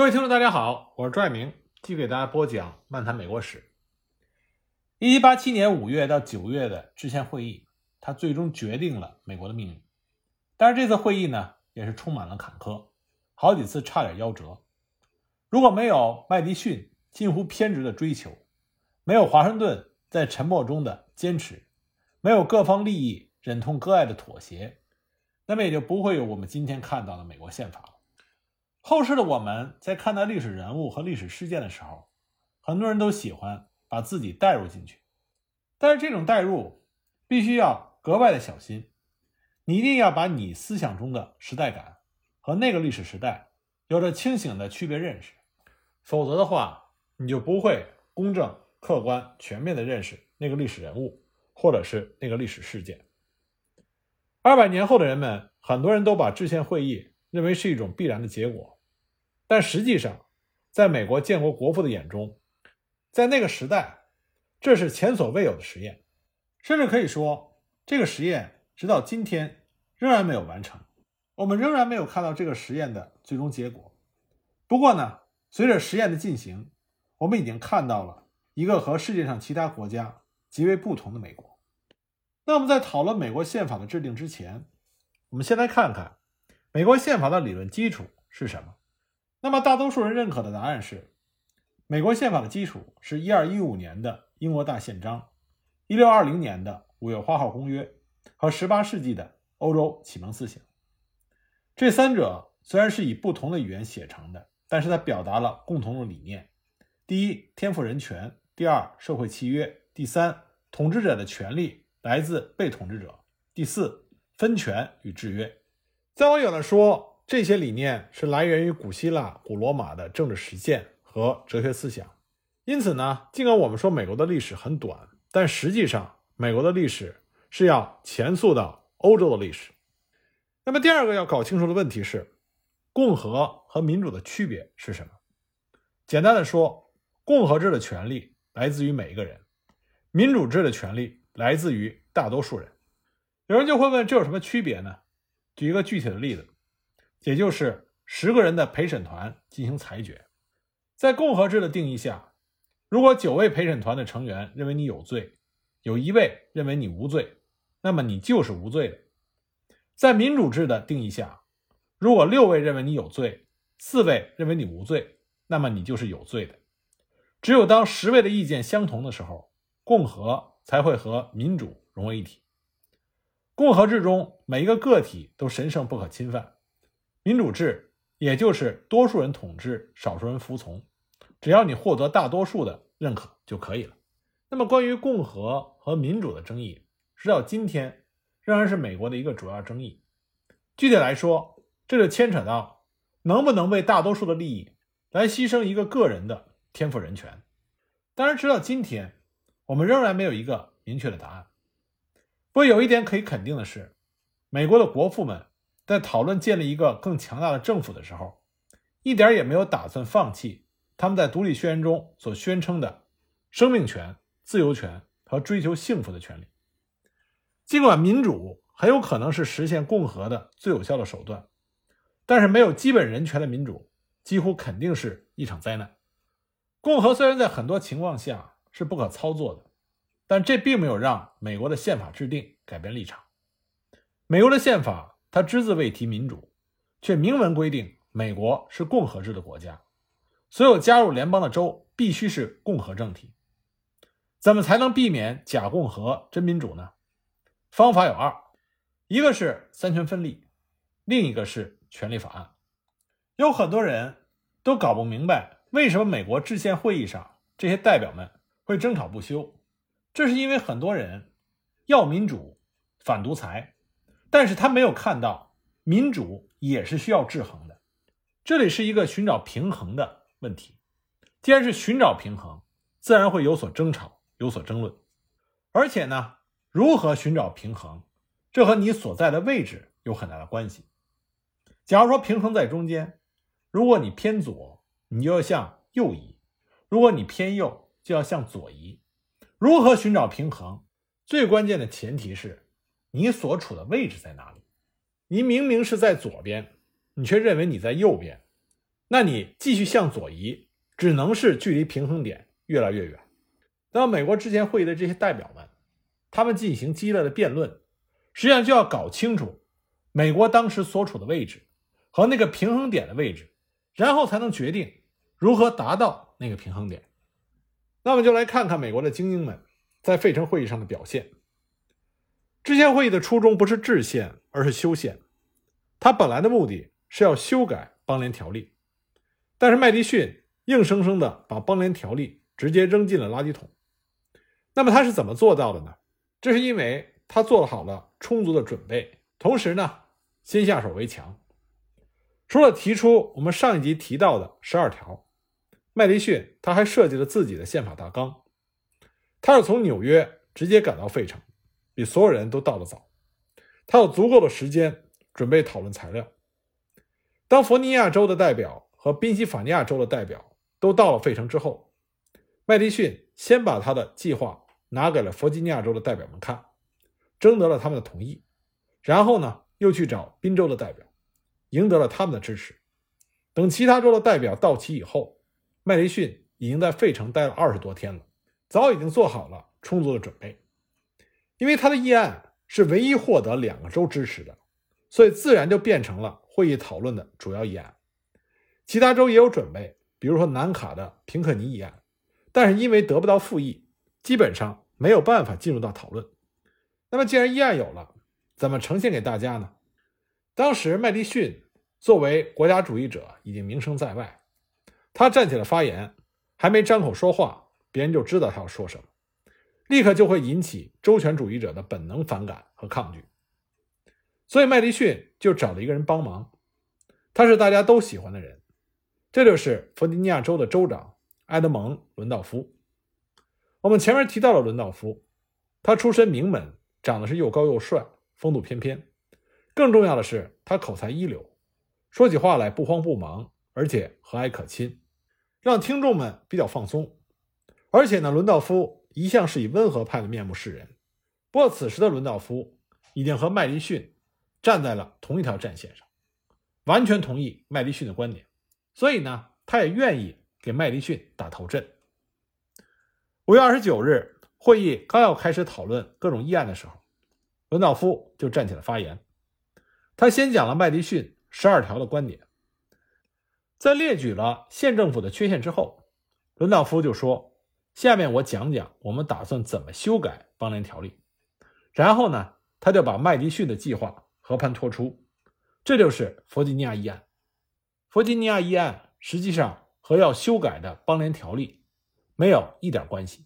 各位听众，大家好，我是朱爱明，继续给大家播讲《漫谈美国史》。一七八七年五月到九月的制宪会议，它最终决定了美国的命运。但是这次会议呢，也是充满了坎坷，好几次差点夭折。如果没有麦迪逊近乎偏执的追求，没有华盛顿在沉默中的坚持，没有各方利益忍痛割爱的妥协，那么也就不会有我们今天看到的美国宪法。后世的我们在看待历史人物和历史事件的时候，很多人都喜欢把自己带入进去，但是这种带入必须要格外的小心，你一定要把你思想中的时代感和那个历史时代有着清醒的区别认识，否则的话，你就不会公正、客观、全面的认识那个历史人物或者是那个历史事件。二百年后的人们，很多人都把制宪会议。认为是一种必然的结果，但实际上，在美国建国国父的眼中，在那个时代，这是前所未有的实验，甚至可以说，这个实验直到今天仍然没有完成，我们仍然没有看到这个实验的最终结果。不过呢，随着实验的进行，我们已经看到了一个和世界上其他国家极为不同的美国。那我们，在讨论美国宪法的制定之前，我们先来看看。美国宪法的理论基础是什么？那么大多数人认可的答案是，美国宪法的基础是一二一五年的英国大宪章，一六二零年的五月花号公约和十八世纪的欧洲启蒙思想。这三者虽然是以不同的语言写成的，但是它表达了共同的理念：第一，天赋人权；第二，社会契约；第三，统治者的权利来自被统治者；第四，分权与制约。在我有的说，这些理念是来源于古希腊、古罗马的政治实践和哲学思想。因此呢，尽管我们说美国的历史很短，但实际上美国的历史是要前溯到欧洲的历史。那么第二个要搞清楚的问题是，共和和民主的区别是什么？简单的说，共和制的权利来自于每一个人，民主制的权利来自于大多数人。有人就会问，这有什么区别呢？举一个具体的例子，也就是十个人的陪审团进行裁决。在共和制的定义下，如果九位陪审团的成员认为你有罪，有一位认为你无罪，那么你就是无罪的。在民主制的定义下，如果六位认为你有罪，四位认为你无罪，那么你就是有罪的。只有当十位的意见相同的时候，共和才会和民主融为一体。共和制中每一个个体都神圣不可侵犯，民主制也就是多数人统治，少数人服从，只要你获得大多数的认可就可以了。那么，关于共和和民主的争议，直到今天仍然是美国的一个主要争议。具体来说，这就牵扯到能不能为大多数的利益来牺牲一个个人的天赋人权。当然，直到今天，我们仍然没有一个明确的答案。不过有一点可以肯定的是，美国的国父们在讨论建立一个更强大的政府的时候，一点也没有打算放弃他们在独立宣言中所宣称的生命权、自由权和追求幸福的权利。尽管民主很有可能是实现共和的最有效的手段，但是没有基本人权的民主几乎肯定是一场灾难。共和虽然在很多情况下是不可操作的。但这并没有让美国的宪法制定改变立场。美国的宪法他只字未提民主，却明文规定美国是共和制的国家，所有加入联邦的州必须是共和政体。怎么才能避免假共和真民主呢？方法有二，一个是三权分立，另一个是权利法案。有很多人都搞不明白，为什么美国制宪会议上这些代表们会争吵不休。这是因为很多人要民主、反独裁，但是他没有看到民主也是需要制衡的。这里是一个寻找平衡的问题。既然是寻找平衡，自然会有所争吵、有所争论。而且呢，如何寻找平衡，这和你所在的位置有很大的关系。假如说平衡在中间，如果你偏左，你就要向右移；如果你偏右，就要向左移。如何寻找平衡？最关键的前提是你所处的位置在哪里。你明明是在左边，你却认为你在右边；那你继续向左移，只能是距离平衡点越来越远。那么，美国之前会议的这些代表们，他们进行激烈的辩论，实际上就要搞清楚美国当时所处的位置和那个平衡点的位置，然后才能决定如何达到那个平衡点。那么，就来看看美国的精英们在费城会议上的表现。制宪会议的初衷不是制宪，而是修宪。它本来的目的是要修改邦联条例，但是麦迪逊硬生生的把邦联条例直接扔进了垃圾桶。那么他是怎么做到的呢？这是因为他做好了充足的准备，同时呢，先下手为强。除了提出我们上一集提到的十二条，麦迪逊他还设计了自己的宪法大纲。他是从纽约直接赶到费城。比所有人都到得早，他有足够的时间准备讨论材料。当弗尼亚州的代表和宾夕法尼亚州的代表都到了费城之后，麦迪逊先把他的计划拿给了弗吉尼亚州的代表们看，征得了他们的同意，然后呢，又去找宾州的代表，赢得了他们的支持。等其他州的代表到齐以后，麦迪逊已经在费城待了二十多天了，早已经做好了充足的准备。因为他的议案是唯一获得两个州支持的，所以自然就变成了会议讨论的主要议案。其他州也有准备，比如说南卡的平克尼议案，但是因为得不到复议，基本上没有办法进入到讨论。那么既然议案有了，怎么呈现给大家呢？当时麦迪逊作为国家主义者已经名声在外，他站起来发言，还没张口说话，别人就知道他要说什么。立刻就会引起周全主义者的本能反感和抗拒，所以麦迪逊就找了一个人帮忙，他是大家都喜欢的人，这就是弗吉尼亚州的州长埃德蒙·伦道夫。我们前面提到了伦道夫，他出身名门，长得是又高又帅，风度翩翩，更重要的是他口才一流，说起话来不慌不忙，而且和蔼可亲，让听众们比较放松。而且呢，伦道夫。一向是以温和派的面目示人，不过此时的伦道夫已经和麦迪逊站在了同一条战线上，完全同意麦迪逊的观点，所以呢，他也愿意给麦迪逊打头阵。五月二十九日，会议刚要开始讨论各种议案的时候，伦道夫就站起来发言。他先讲了麦迪逊十二条的观点，在列举了县政府的缺陷之后，伦道夫就说。下面我讲讲我们打算怎么修改邦联条例，然后呢，他就把麦迪逊的计划和盘托出，这就是弗吉尼亚议案。弗吉尼亚议案实际上和要修改的邦联条例没有一点关系，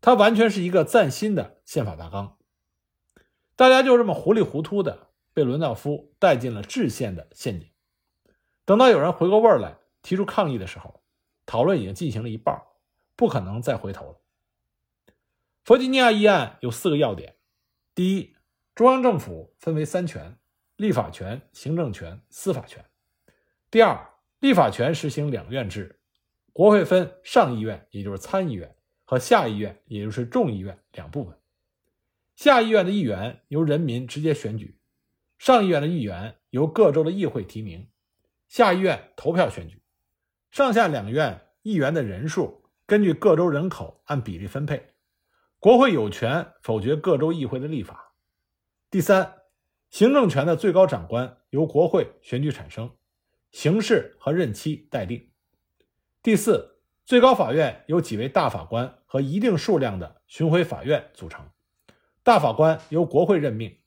它完全是一个崭新的宪法大纲。大家就这么糊里糊涂的被伦道夫带进了制宪的陷阱。等到有人回过味儿来提出抗议的时候，讨论已经进行了一半。不可能再回头了。弗吉尼亚议案有四个要点：第一，中央政府分为三权：立法权、行政权、司法权；第二，立法权实行两院制，国会分上议院，也就是参议院和下议院，也就是众议院两部分。下议院的议员由人民直接选举，上议院的议员由各州的议会提名，下议院投票选举。上下两院议员的人数。根据各州人口按比例分配，国会有权否决各州议会的立法。第三，行政权的最高长官由国会选举产生，形式和任期待定。第四，最高法院由几位大法官和一定数量的巡回法院组成，大法官由国会任命，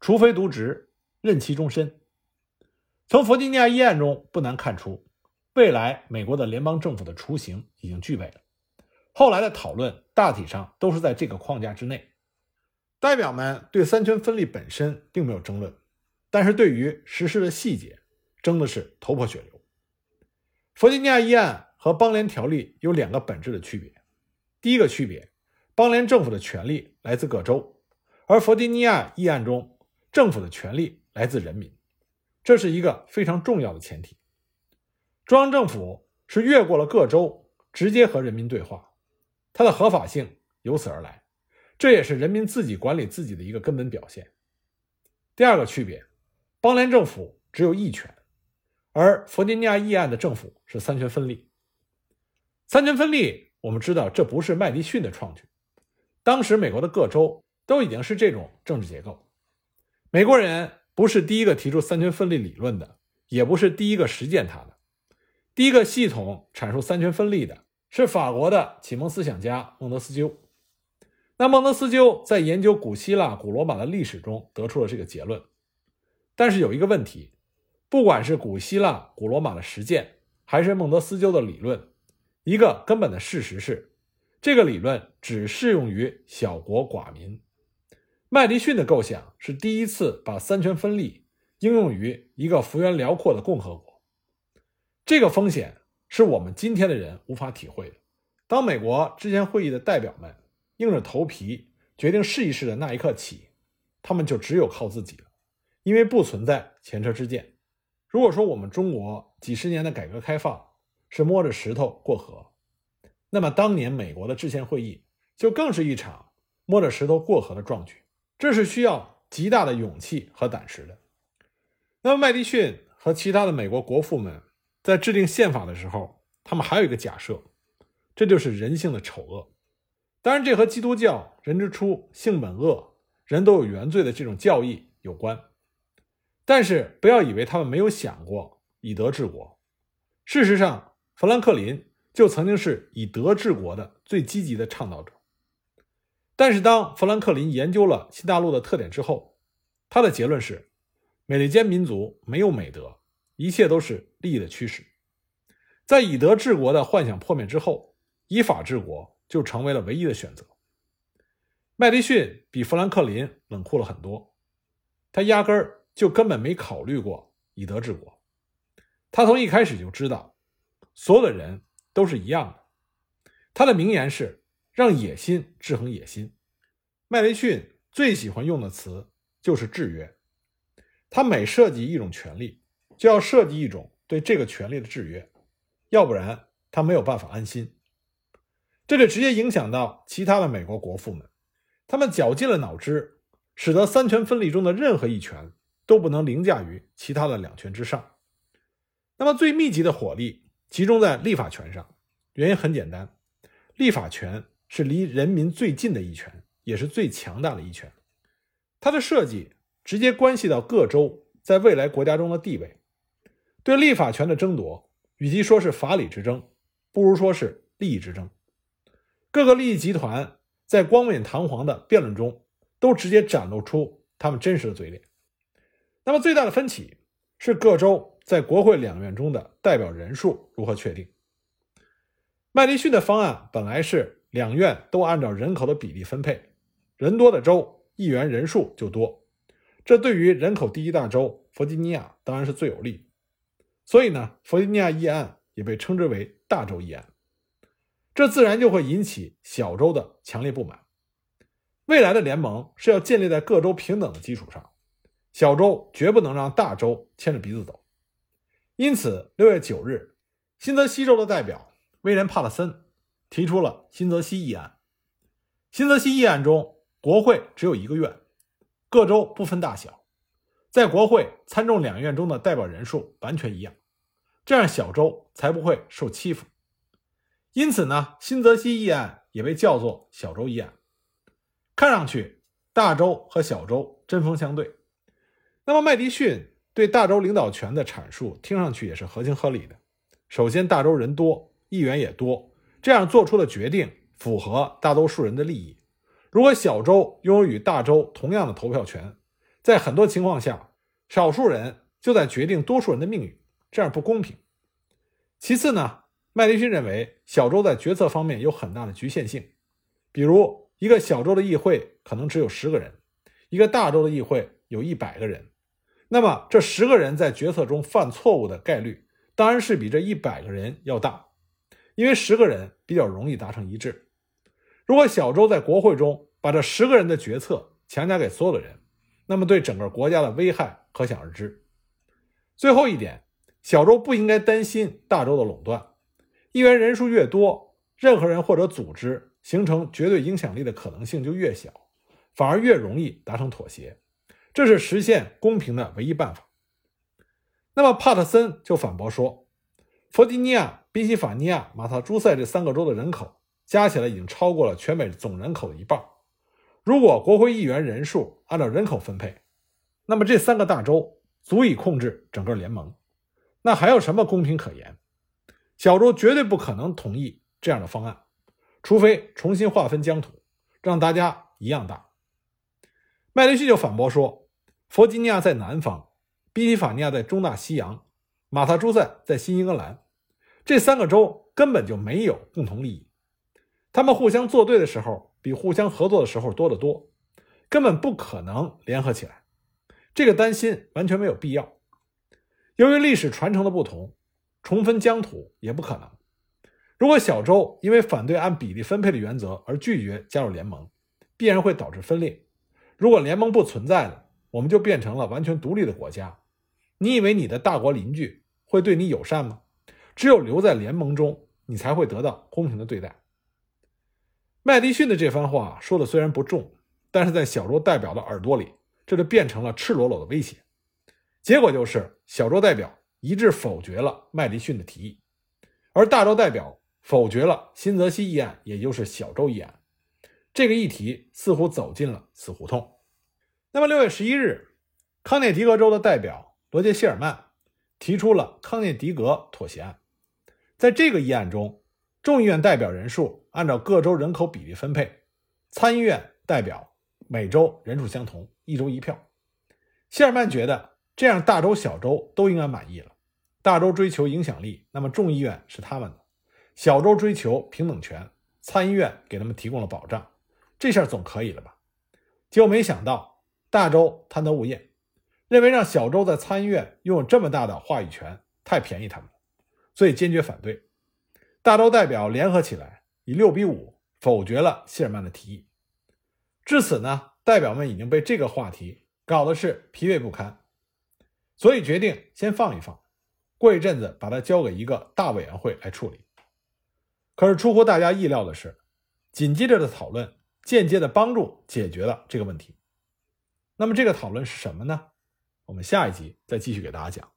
除非渎职，任期终身。从弗吉尼亚议案中不难看出。未来美国的联邦政府的雏形已经具备了。后来的讨论大体上都是在这个框架之内。代表们对三权分立本身并没有争论，但是对于实施的细节争的是头破血流。弗吉尼亚议案和邦联条例有两个本质的区别。第一个区别，邦联政府的权力来自各州，而弗吉尼亚议案中政府的权力来自人民，这是一个非常重要的前提。中央政府是越过了各州，直接和人民对话，它的合法性由此而来，这也是人民自己管理自己的一个根本表现。第二个区别，邦联政府只有一权，而弗吉尼亚议案的政府是三权分立。三权分立，我们知道这不是麦迪逊的创举，当时美国的各州都已经是这种政治结构。美国人不是第一个提出三权分立理论的，也不是第一个实践它的。第一个系统阐述三权分立的是法国的启蒙思想家孟德斯鸠。那孟德斯鸠在研究古希腊、古罗马的历史中得出了这个结论。但是有一个问题，不管是古希腊、古罗马的实践，还是孟德斯鸠的理论。一个根本的事实是，这个理论只适用于小国寡民。麦迪逊的构想是第一次把三权分立应用于一个幅员辽阔的共和国。这个风险是我们今天的人无法体会的。当美国制宪会议的代表们硬着头皮决定试一试的那一刻起，他们就只有靠自己了，因为不存在前车之鉴。如果说我们中国几十年的改革开放，是摸着石头过河，那么当年美国的制宪会议就更是一场摸着石头过河的壮举，这是需要极大的勇气和胆识的。那么麦迪逊和其他的美国国父们在制定宪法的时候，他们还有一个假设，这就是人性的丑恶。当然，这和基督教“人之初，性本恶，人都有原罪”的这种教义有关。但是不要以为他们没有想过以德治国，事实上。富兰克林就曾经是以德治国的最积极的倡导者，但是当富兰克林研究了新大陆的特点之后，他的结论是：美利坚民族没有美德，一切都是利益的驱使。在以德治国的幻想破灭之后，以法治国就成为了唯一的选择。麦迪逊比富兰克林冷酷了很多，他压根儿就根本没考虑过以德治国，他从一开始就知道。所有的人都是一样的。他的名言是“让野心制衡野心”。麦迪逊最喜欢用的词就是“制约”。他每设计一种权利，就要设计一种对这个权利的制约，要不然他没有办法安心。这就直接影响到其他的美国国父们，他们绞尽了脑汁，使得三权分立中的任何一权都不能凌驾于其他的两权之上。那么最密集的火力。集中在立法权上，原因很简单，立法权是离人民最近的一权，也是最强大的一权。它的设计直接关系到各州在未来国家中的地位。对立法权的争夺，与其说是法理之争，不如说是利益之争。各个利益集团在光冕堂皇的辩论中，都直接展露出他们真实的嘴脸。那么最大的分歧是各州。在国会两院中的代表人数如何确定？麦迪逊的方案本来是两院都按照人口的比例分配，人多的州议员人数就多，这对于人口第一大州弗吉尼亚当然是最有利。所以呢，弗吉尼亚议案也被称之为大州议案，这自然就会引起小州的强烈不满。未来的联盟是要建立在各州平等的基础上，小州绝不能让大州牵着鼻子走。因此，六月九日，新泽西州的代表威廉·帕特森提出了新泽西议案。新泽西议案中，国会只有一个院，各州不分大小，在国会参众两院中的代表人数完全一样，这样小州才不会受欺负。因此呢，新泽西议案也被叫做小州议案。看上去，大州和小州针锋相对。那么，麦迪逊。对大州领导权的阐述，听上去也是合情合理的。首先，大州人多，议员也多，这样做出的决定符合大多数人的利益。如果小州拥有与大州同样的投票权，在很多情况下，少数人就在决定多数人的命运，这样不公平。其次呢，麦迪逊认为小州在决策方面有很大的局限性，比如一个小州的议会可能只有十个人，一个大州的议会有一百个人。那么，这十个人在决策中犯错误的概率，当然是比这一百个人要大，因为十个人比较容易达成一致。如果小州在国会中把这十个人的决策强加给所有的人，那么对整个国家的危害可想而知。最后一点，小州不应该担心大州的垄断，议员人数越多，任何人或者组织形成绝对影响力的可能性就越小，反而越容易达成妥协。这是实现公平的唯一办法。那么帕特森就反驳说，弗吉尼亚、宾夕法尼亚、马萨诸塞这三个州的人口加起来已经超过了全美总人口的一半。如果国会议员人数按照人口分配，那么这三个大州足以控制整个联盟。那还有什么公平可言？小州绝对不可能同意这样的方案，除非重新划分疆土，让大家一样大。麦迪逊就反驳说，弗吉尼亚在南方，宾夕法尼亚在中大西洋，马萨诸塞在新英格兰，这三个州根本就没有共同利益，他们互相作对的时候比互相合作的时候多得多，根本不可能联合起来。这个担心完全没有必要。由于历史传承的不同，重分疆土也不可能。如果小周因为反对按比例分配的原则而拒绝加入联盟，必然会导致分裂。如果联盟不存在了，我们就变成了完全独立的国家。你以为你的大国邻居会对你友善吗？只有留在联盟中，你才会得到公平的对待。麦迪逊的这番话说的虽然不重，但是在小州代表的耳朵里，这就变成了赤裸裸的威胁。结果就是小州代表一致否决了麦迪逊的提议，而大州代表否决了新泽西议案，也就是小州议案。这个议题似乎走进了死胡同。那么六月十一日，康涅狄格州的代表罗杰·希尔曼提出了康涅狄格妥协案。在这个议案中，众议院代表人数按照各州人口比例分配，参议院代表每州人数相同，一州一票。希尔曼觉得。这样，大州、小州都应该满意了。大州追求影响力，那么众议院是他们的；小州追求平等权，参议院给他们提供了保障。这下总可以了吧？结果没想到，大州贪得无厌，认为让小州在参议院拥有这么大的话语权太便宜他们了，所以坚决反对。大州代表联合起来，以六比五否决了希尔曼的提议。至此呢，代表们已经被这个话题搞得是疲惫不堪。所以决定先放一放，过一阵子把它交给一个大委员会来处理。可是出乎大家意料的是，紧接着的讨论间接的帮助解决了这个问题。那么这个讨论是什么呢？我们下一集再继续给大家讲。